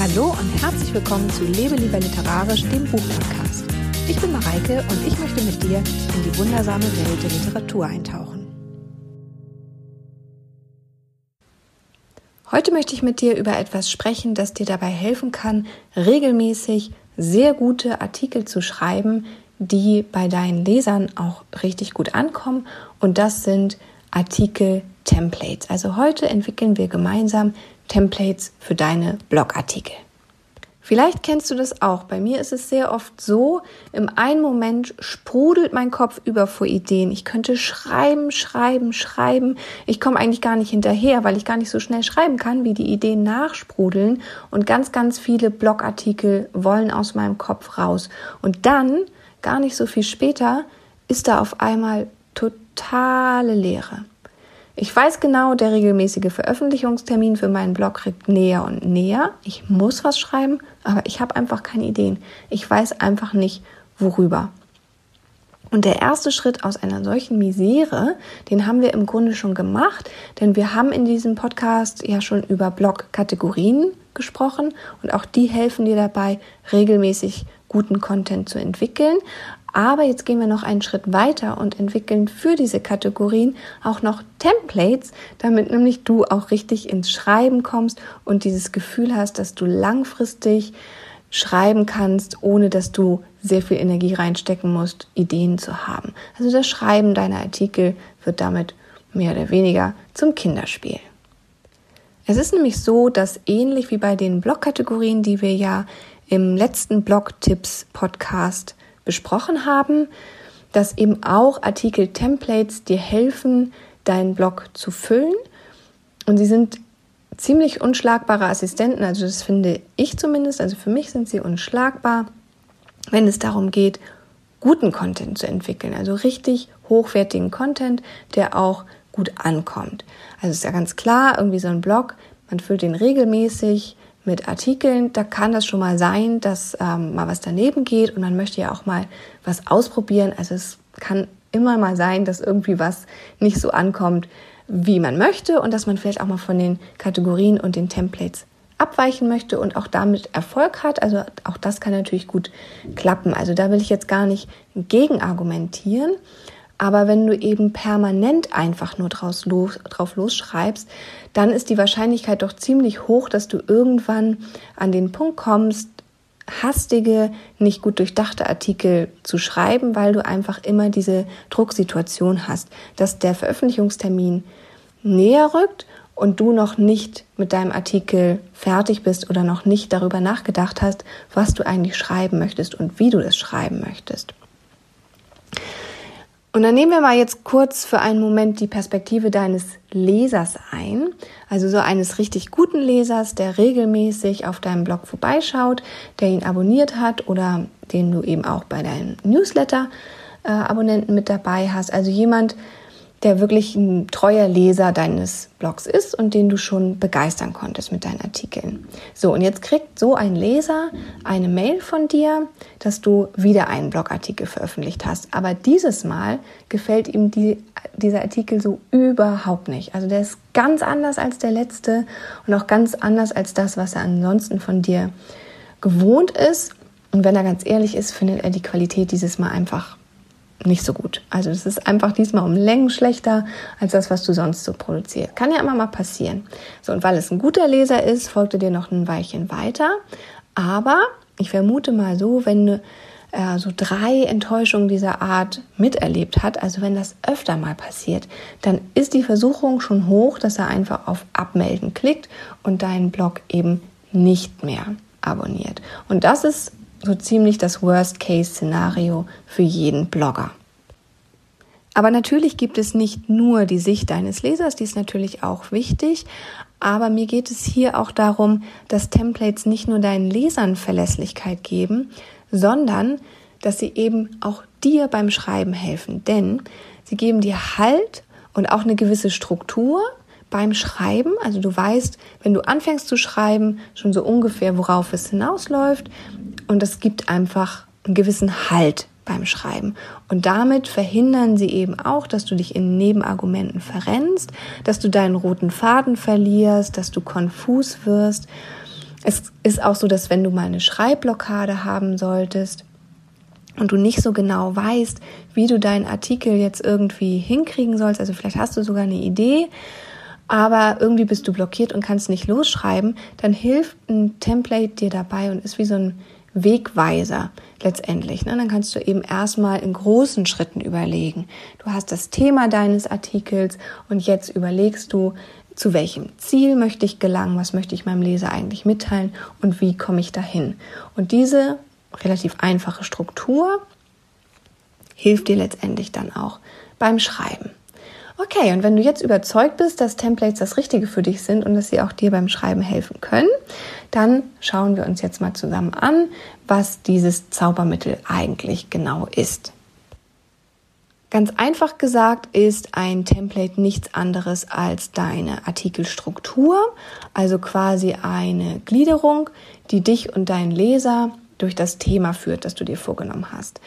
Hallo und herzlich willkommen zu Lebe lieber literarisch, dem Buchpodcast. Ich bin Mareike und ich möchte mit dir in die wundersame Welt der Literatur eintauchen. Heute möchte ich mit dir über etwas sprechen, das dir dabei helfen kann, regelmäßig sehr gute Artikel zu schreiben, die bei deinen Lesern auch richtig gut ankommen. Und das sind Artikel-Templates. Also heute entwickeln wir gemeinsam Templates für deine Blogartikel. Vielleicht kennst du das auch. Bei mir ist es sehr oft so, im einen Moment sprudelt mein Kopf über vor Ideen. Ich könnte schreiben, schreiben, schreiben. Ich komme eigentlich gar nicht hinterher, weil ich gar nicht so schnell schreiben kann, wie die Ideen nachsprudeln. Und ganz, ganz viele Blogartikel wollen aus meinem Kopf raus. Und dann, gar nicht so viel später, ist da auf einmal totale Leere. Ich weiß genau, der regelmäßige Veröffentlichungstermin für meinen Blog rückt näher und näher. Ich muss was schreiben, aber ich habe einfach keine Ideen. Ich weiß einfach nicht, worüber. Und der erste Schritt aus einer solchen Misere, den haben wir im Grunde schon gemacht, denn wir haben in diesem Podcast ja schon über Blog-Kategorien gesprochen und auch die helfen dir dabei, regelmäßig guten Content zu entwickeln. Aber jetzt gehen wir noch einen Schritt weiter und entwickeln für diese Kategorien auch noch Templates, damit nämlich du auch richtig ins Schreiben kommst und dieses Gefühl hast, dass du langfristig schreiben kannst, ohne dass du sehr viel Energie reinstecken musst, Ideen zu haben. Also das Schreiben deiner Artikel wird damit mehr oder weniger zum Kinderspiel. Es ist nämlich so, dass ähnlich wie bei den Blogkategorien, die wir ja im letzten Blog-Tipps-Podcast besprochen haben, dass eben auch Artikel-Templates dir helfen, deinen Blog zu füllen. Und sie sind ziemlich unschlagbare Assistenten, also das finde ich zumindest, also für mich sind sie unschlagbar, wenn es darum geht, guten Content zu entwickeln, also richtig hochwertigen Content, der auch gut ankommt. Also ist ja ganz klar, irgendwie so ein Blog, man füllt den regelmäßig, mit Artikeln, da kann das schon mal sein, dass ähm, mal was daneben geht und man möchte ja auch mal was ausprobieren. Also es kann immer mal sein, dass irgendwie was nicht so ankommt, wie man möchte und dass man vielleicht auch mal von den Kategorien und den Templates abweichen möchte und auch damit Erfolg hat. Also auch das kann natürlich gut klappen. Also da will ich jetzt gar nicht gegen argumentieren. Aber wenn du eben permanent einfach nur draus los, drauf losschreibst, dann ist die Wahrscheinlichkeit doch ziemlich hoch, dass du irgendwann an den Punkt kommst, hastige, nicht gut durchdachte Artikel zu schreiben, weil du einfach immer diese Drucksituation hast, dass der Veröffentlichungstermin näher rückt und du noch nicht mit deinem Artikel fertig bist oder noch nicht darüber nachgedacht hast, was du eigentlich schreiben möchtest und wie du es schreiben möchtest. Und dann nehmen wir mal jetzt kurz für einen Moment die Perspektive deines Lesers ein, also so eines richtig guten Lesers, der regelmäßig auf deinem Blog vorbeischaut, der ihn abonniert hat oder den du eben auch bei deinen Newsletter-Abonnenten äh, mit dabei hast. Also jemand, der wirklich ein treuer Leser deines Blogs ist und den du schon begeistern konntest mit deinen Artikeln. So, und jetzt kriegt so ein Leser eine Mail von dir, dass du wieder einen Blogartikel veröffentlicht hast. Aber dieses Mal gefällt ihm die, dieser Artikel so überhaupt nicht. Also der ist ganz anders als der letzte und auch ganz anders als das, was er ansonsten von dir gewohnt ist. Und wenn er ganz ehrlich ist, findet er die Qualität dieses Mal einfach nicht so gut. Also es ist einfach diesmal um Längen schlechter als das, was du sonst so produzierst. Kann ja immer mal passieren. So, und weil es ein guter Leser ist, folgte dir noch ein Weilchen weiter. Aber ich vermute mal so, wenn du äh, so drei Enttäuschungen dieser Art miterlebt hat, also wenn das öfter mal passiert, dann ist die Versuchung schon hoch, dass er einfach auf Abmelden klickt und deinen Blog eben nicht mehr abonniert. Und das ist so ziemlich das Worst-Case-Szenario für jeden Blogger. Aber natürlich gibt es nicht nur die Sicht deines Lesers, die ist natürlich auch wichtig, aber mir geht es hier auch darum, dass Templates nicht nur deinen Lesern Verlässlichkeit geben, sondern dass sie eben auch dir beim Schreiben helfen. Denn sie geben dir Halt und auch eine gewisse Struktur beim Schreiben. Also du weißt, wenn du anfängst zu schreiben, schon so ungefähr, worauf es hinausläuft und es gibt einfach einen gewissen Halt beim Schreiben. Und damit verhindern sie eben auch, dass du dich in Nebenargumenten verrennst, dass du deinen roten Faden verlierst, dass du konfus wirst. es ist auch so, dass wenn du mal eine Schreibblockade haben solltest und du nicht so genau weißt, wie du deinen Artikel jetzt irgendwie hinkriegen sollst, also vielleicht hast du sogar eine Idee, aber irgendwie bist du blockiert und kannst nicht losschreiben, dann hilft ein Template dir dabei und ist wie so ein Wegweiser letztendlich. Ne? Dann kannst du eben erstmal in großen Schritten überlegen. Du hast das Thema deines Artikels und jetzt überlegst du, zu welchem Ziel möchte ich gelangen, was möchte ich meinem Leser eigentlich mitteilen und wie komme ich dahin. Und diese relativ einfache Struktur hilft dir letztendlich dann auch beim Schreiben. Okay, und wenn du jetzt überzeugt bist, dass Templates das Richtige für dich sind und dass sie auch dir beim Schreiben helfen können, dann schauen wir uns jetzt mal zusammen an, was dieses Zaubermittel eigentlich genau ist. Ganz einfach gesagt ist ein Template nichts anderes als deine Artikelstruktur, also quasi eine Gliederung, die dich und deinen Leser durch das Thema führt, das du dir vorgenommen hast.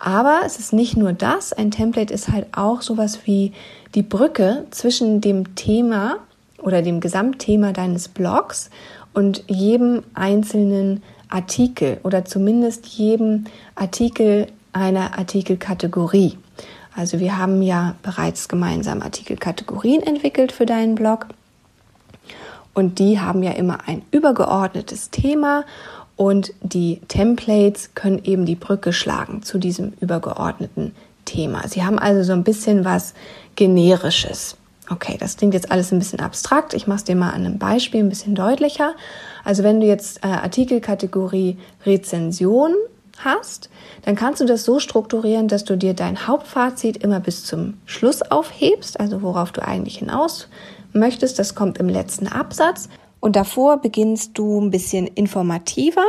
Aber es ist nicht nur das, ein Template ist halt auch sowas wie die Brücke zwischen dem Thema oder dem Gesamtthema deines Blogs und jedem einzelnen Artikel oder zumindest jedem Artikel einer Artikelkategorie. Also wir haben ja bereits gemeinsam Artikelkategorien entwickelt für deinen Blog und die haben ja immer ein übergeordnetes Thema und die Templates können eben die Brücke schlagen zu diesem übergeordneten Thema. Sie haben also so ein bisschen was Generisches. Okay, das klingt jetzt alles ein bisschen abstrakt. Ich mache es dir mal an einem Beispiel ein bisschen deutlicher. Also wenn du jetzt äh, Artikelkategorie Rezension hast, dann kannst du das so strukturieren, dass du dir dein Hauptfazit immer bis zum Schluss aufhebst, also worauf du eigentlich hinaus möchtest. Das kommt im letzten Absatz. Und davor beginnst du ein bisschen informativer,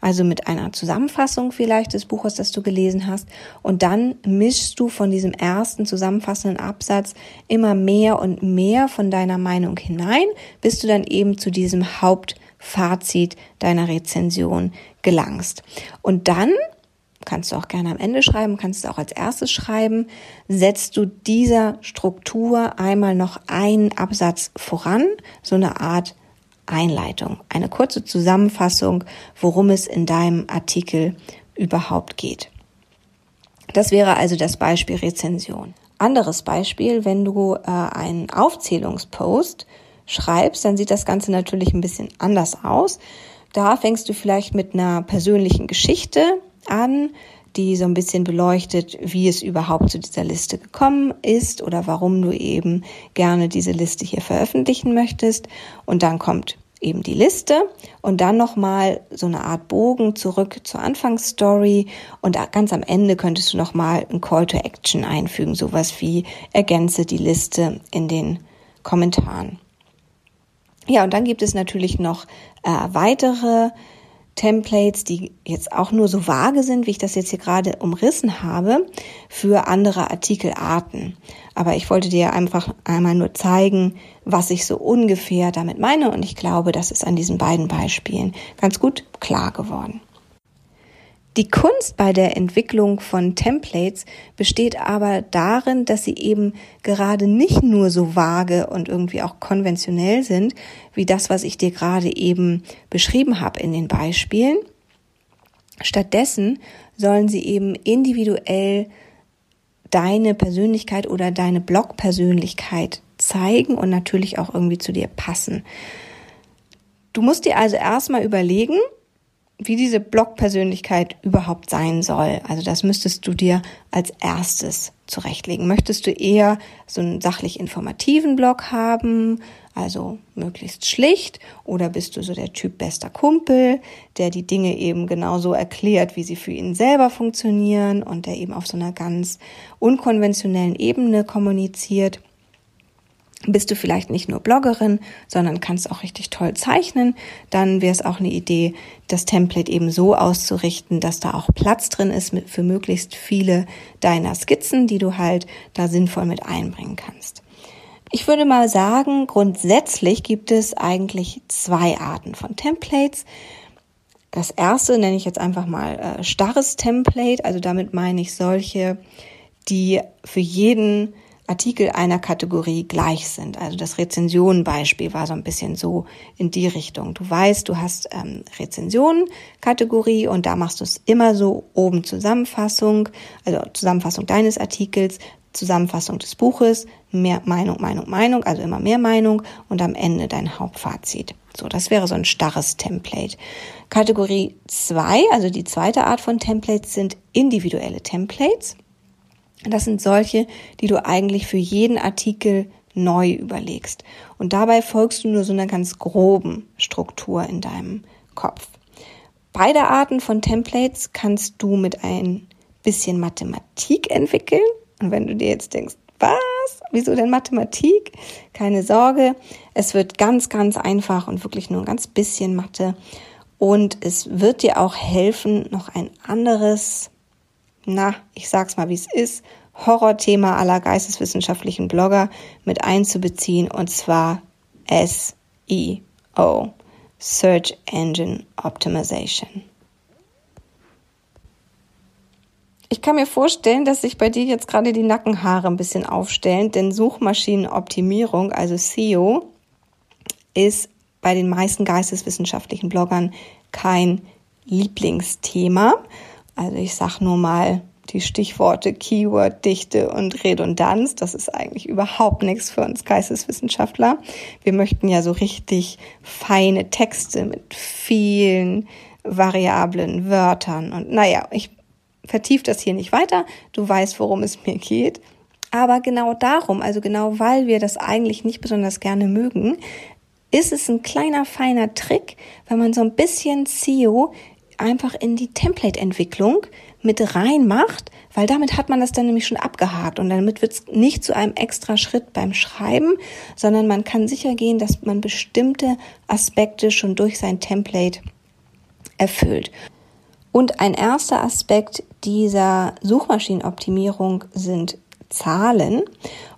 also mit einer Zusammenfassung vielleicht des Buches, das du gelesen hast. Und dann mischst du von diesem ersten zusammenfassenden Absatz immer mehr und mehr von deiner Meinung hinein, bis du dann eben zu diesem Hauptfazit deiner Rezension gelangst. Und dann kannst du auch gerne am Ende schreiben, kannst du auch als erstes schreiben, setzt du dieser Struktur einmal noch einen Absatz voran, so eine Art Einleitung, eine kurze Zusammenfassung, worum es in deinem Artikel überhaupt geht. Das wäre also das Beispiel Rezension. Anderes Beispiel, wenn du äh, einen Aufzählungspost schreibst, dann sieht das Ganze natürlich ein bisschen anders aus. Da fängst du vielleicht mit einer persönlichen Geschichte an, die so ein bisschen beleuchtet, wie es überhaupt zu dieser Liste gekommen ist oder warum du eben gerne diese Liste hier veröffentlichen möchtest. Und dann kommt eben die Liste und dann nochmal so eine Art Bogen zurück zur Anfangsstory und ganz am Ende könntest du nochmal ein Call to Action einfügen, sowas wie ergänze die Liste in den Kommentaren. Ja, und dann gibt es natürlich noch äh, weitere Templates, die jetzt auch nur so vage sind, wie ich das jetzt hier gerade umrissen habe, für andere Artikelarten. Aber ich wollte dir einfach einmal nur zeigen, was ich so ungefähr damit meine und ich glaube, das ist an diesen beiden Beispielen ganz gut klar geworden. Die Kunst bei der Entwicklung von Templates besteht aber darin, dass sie eben gerade nicht nur so vage und irgendwie auch konventionell sind, wie das, was ich dir gerade eben beschrieben habe in den Beispielen. Stattdessen sollen sie eben individuell deine Persönlichkeit oder deine Blog-Persönlichkeit zeigen und natürlich auch irgendwie zu dir passen. Du musst dir also erstmal überlegen, wie diese Blog-Persönlichkeit überhaupt sein soll. Also das müsstest du dir als erstes zurechtlegen. Möchtest du eher so einen sachlich informativen Blog haben, also möglichst schlicht, oder bist du so der Typ bester Kumpel, der die Dinge eben genauso erklärt, wie sie für ihn selber funktionieren und der eben auf so einer ganz unkonventionellen Ebene kommuniziert? Bist du vielleicht nicht nur Bloggerin, sondern kannst auch richtig toll zeichnen, dann wäre es auch eine Idee, das Template eben so auszurichten, dass da auch Platz drin ist für möglichst viele deiner Skizzen, die du halt da sinnvoll mit einbringen kannst. Ich würde mal sagen, grundsätzlich gibt es eigentlich zwei Arten von Templates. Das erste nenne ich jetzt einfach mal äh, starres Template, also damit meine ich solche, die für jeden Artikel einer Kategorie gleich sind. Also das Rezensionenbeispiel war so ein bisschen so in die Richtung. Du weißt, du hast ähm, Rezensionen-Kategorie und da machst du es immer so oben Zusammenfassung, also Zusammenfassung deines Artikels, Zusammenfassung des Buches, mehr Meinung, Meinung, Meinung, also immer mehr Meinung und am Ende dein Hauptfazit. So, das wäre so ein starres Template. Kategorie zwei, also die zweite Art von Templates sind individuelle Templates. Das sind solche, die du eigentlich für jeden Artikel neu überlegst. Und dabei folgst du nur so einer ganz groben Struktur in deinem Kopf. Beide Arten von Templates kannst du mit ein bisschen Mathematik entwickeln. Und wenn du dir jetzt denkst, was? Wieso denn Mathematik? Keine Sorge. Es wird ganz, ganz einfach und wirklich nur ein ganz bisschen Mathe. Und es wird dir auch helfen, noch ein anderes na, ich sag's mal, wie es ist, Horrorthema aller geisteswissenschaftlichen Blogger mit einzubeziehen, und zwar SEO, Search Engine Optimization. Ich kann mir vorstellen, dass sich bei dir jetzt gerade die Nackenhaare ein bisschen aufstellen, denn Suchmaschinenoptimierung, also SEO, ist bei den meisten geisteswissenschaftlichen Bloggern kein Lieblingsthema. Also ich sag nur mal die Stichworte Keyword, Dichte und Redundanz. Das ist eigentlich überhaupt nichts für uns Geisteswissenschaftler. Wir möchten ja so richtig feine Texte mit vielen variablen Wörtern. Und naja, ich vertiefe das hier nicht weiter. Du weißt, worum es mir geht. Aber genau darum, also genau weil wir das eigentlich nicht besonders gerne mögen, ist es ein kleiner feiner Trick, wenn man so ein bisschen SEO einfach in die Template-Entwicklung mit reinmacht, weil damit hat man das dann nämlich schon abgehakt und damit wird es nicht zu einem extra Schritt beim Schreiben, sondern man kann sicher gehen, dass man bestimmte Aspekte schon durch sein Template erfüllt. Und ein erster Aspekt dieser Suchmaschinenoptimierung sind Zahlen.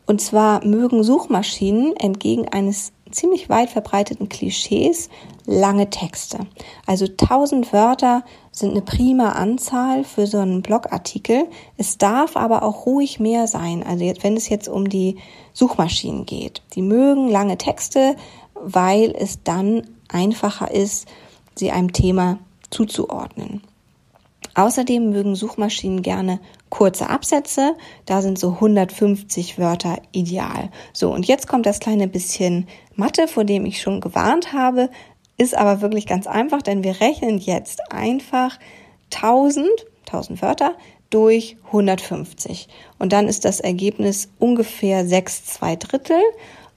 Und zwar mögen Suchmaschinen entgegen eines ziemlich weit verbreiteten Klischees lange Texte. Also 1000 Wörter sind eine prima Anzahl für so einen Blogartikel. Es darf aber auch ruhig mehr sein. Also wenn es jetzt um die Suchmaschinen geht. Die mögen lange Texte, weil es dann einfacher ist, sie einem Thema zuzuordnen. Außerdem mögen Suchmaschinen gerne kurze Absätze. Da sind so 150 Wörter ideal. So, und jetzt kommt das kleine bisschen Mathe, vor dem ich schon gewarnt habe. Ist aber wirklich ganz einfach, denn wir rechnen jetzt einfach 1000, 1000 Wörter durch 150. Und dann ist das Ergebnis ungefähr 6 2 Drittel.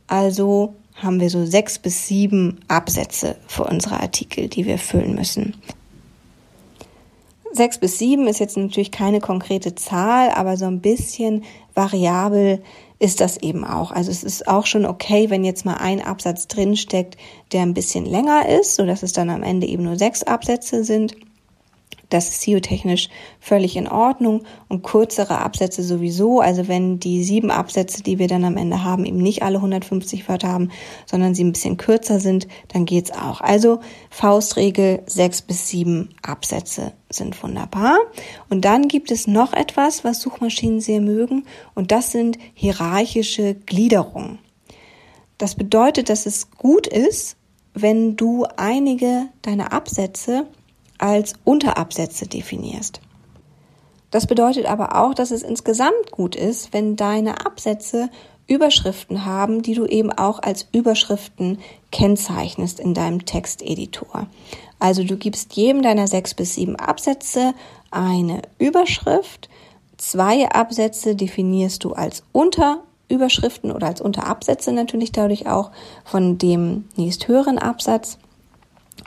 Also haben wir so sechs bis sieben Absätze für unsere Artikel, die wir füllen müssen. Sechs bis sieben ist jetzt natürlich keine konkrete Zahl, aber so ein bisschen variabel ist das eben auch. Also es ist auch schon okay, wenn jetzt mal ein Absatz drinsteckt, der ein bisschen länger ist, so dass es dann am Ende eben nur sechs Absätze sind. Das ist SEO-technisch völlig in Ordnung und kürzere Absätze sowieso. Also wenn die sieben Absätze, die wir dann am Ende haben, eben nicht alle 150 Wörter haben, sondern sie ein bisschen kürzer sind, dann geht's auch. Also Faustregel sechs bis sieben Absätze sind wunderbar. Und dann gibt es noch etwas, was Suchmaschinen sehr mögen und das sind hierarchische Gliederungen. Das bedeutet, dass es gut ist, wenn du einige deiner Absätze als Unterabsätze definierst. Das bedeutet aber auch, dass es insgesamt gut ist, wenn deine Absätze Überschriften haben, die du eben auch als Überschriften kennzeichnest in deinem Texteditor. Also du gibst jedem deiner sechs bis sieben Absätze eine Überschrift. Zwei Absätze definierst du als Unterüberschriften oder als Unterabsätze natürlich dadurch auch von dem nächsthöheren Absatz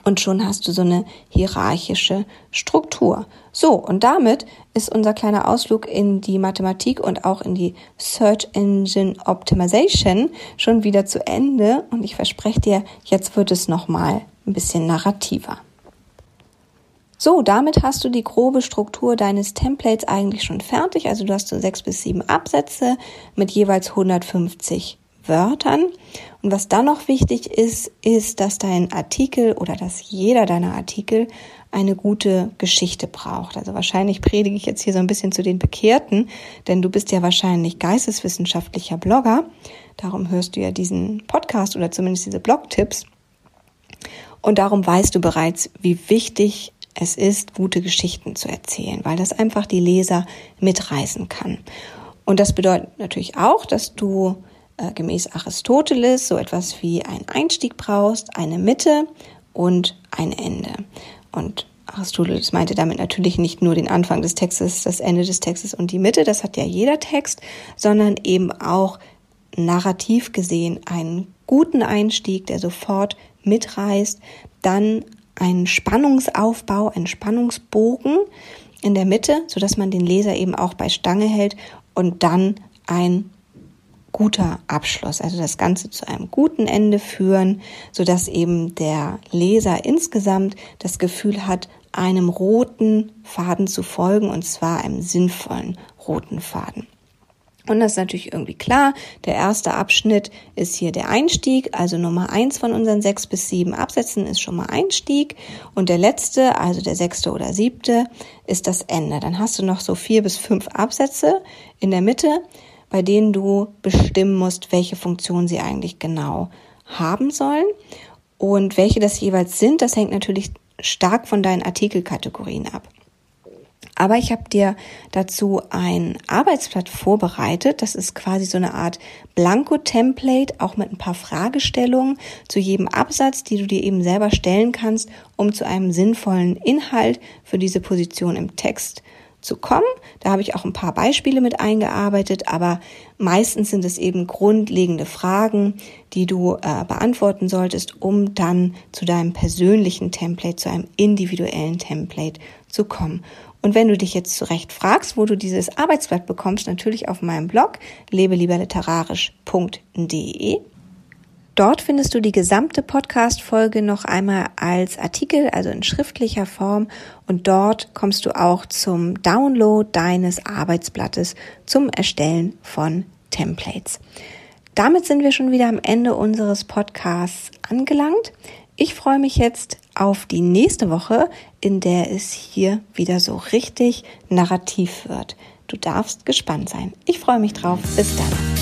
und schon hast du so eine hierarchische Struktur. So, und damit ist unser kleiner Ausflug in die Mathematik und auch in die Search Engine Optimization schon wieder zu Ende und ich verspreche dir, jetzt wird es nochmal ein bisschen narrativer. So, damit hast du die grobe Struktur deines Templates eigentlich schon fertig. Also du hast so sechs bis sieben Absätze mit jeweils 150 Wörtern. Und was dann noch wichtig ist, ist, dass dein Artikel oder dass jeder deiner Artikel eine gute Geschichte braucht. Also wahrscheinlich predige ich jetzt hier so ein bisschen zu den Bekehrten, denn du bist ja wahrscheinlich geisteswissenschaftlicher Blogger. Darum hörst du ja diesen Podcast oder zumindest diese Blogtipps. Und darum weißt du bereits, wie wichtig es ist, gute Geschichten zu erzählen, weil das einfach die Leser mitreißen kann. Und das bedeutet natürlich auch, dass du äh, gemäß Aristoteles so etwas wie einen Einstieg brauchst, eine Mitte und ein Ende. Und Aristoteles meinte damit natürlich nicht nur den Anfang des Textes, das Ende des Textes und die Mitte, das hat ja jeder Text, sondern eben auch narrativ gesehen einen guten Einstieg, der sofort mitreißt, dann einen Spannungsaufbau, einen Spannungsbogen in der Mitte, so dass man den Leser eben auch bei Stange hält und dann ein guter Abschluss, also das Ganze zu einem guten Ende führen, so dass eben der Leser insgesamt das Gefühl hat, einem roten Faden zu folgen und zwar einem sinnvollen roten Faden. Und das ist natürlich irgendwie klar. Der erste Abschnitt ist hier der Einstieg. Also Nummer eins von unseren sechs bis sieben Absätzen ist schon mal Einstieg. Und der letzte, also der sechste oder siebte, ist das Ende. Dann hast du noch so vier bis fünf Absätze in der Mitte, bei denen du bestimmen musst, welche Funktion sie eigentlich genau haben sollen. Und welche das jeweils sind, das hängt natürlich stark von deinen Artikelkategorien ab. Aber ich habe dir dazu ein Arbeitsblatt vorbereitet. Das ist quasi so eine Art Blanko-Template, auch mit ein paar Fragestellungen zu jedem Absatz, die du dir eben selber stellen kannst, um zu einem sinnvollen Inhalt für diese Position im Text zu kommen. Da habe ich auch ein paar Beispiele mit eingearbeitet, aber meistens sind es eben grundlegende Fragen, die du äh, beantworten solltest, um dann zu deinem persönlichen Template, zu einem individuellen Template zu kommen. Und wenn du dich jetzt zurecht fragst, wo du dieses Arbeitsblatt bekommst, natürlich auf meinem Blog lebelieberliterarisch.de. Dort findest du die gesamte Podcast-Folge noch einmal als Artikel, also in schriftlicher Form. Und dort kommst du auch zum Download deines Arbeitsblattes zum Erstellen von Templates. Damit sind wir schon wieder am Ende unseres Podcasts angelangt. Ich freue mich jetzt auf die nächste Woche, in der es hier wieder so richtig narrativ wird. Du darfst gespannt sein. Ich freue mich drauf. Bis dann.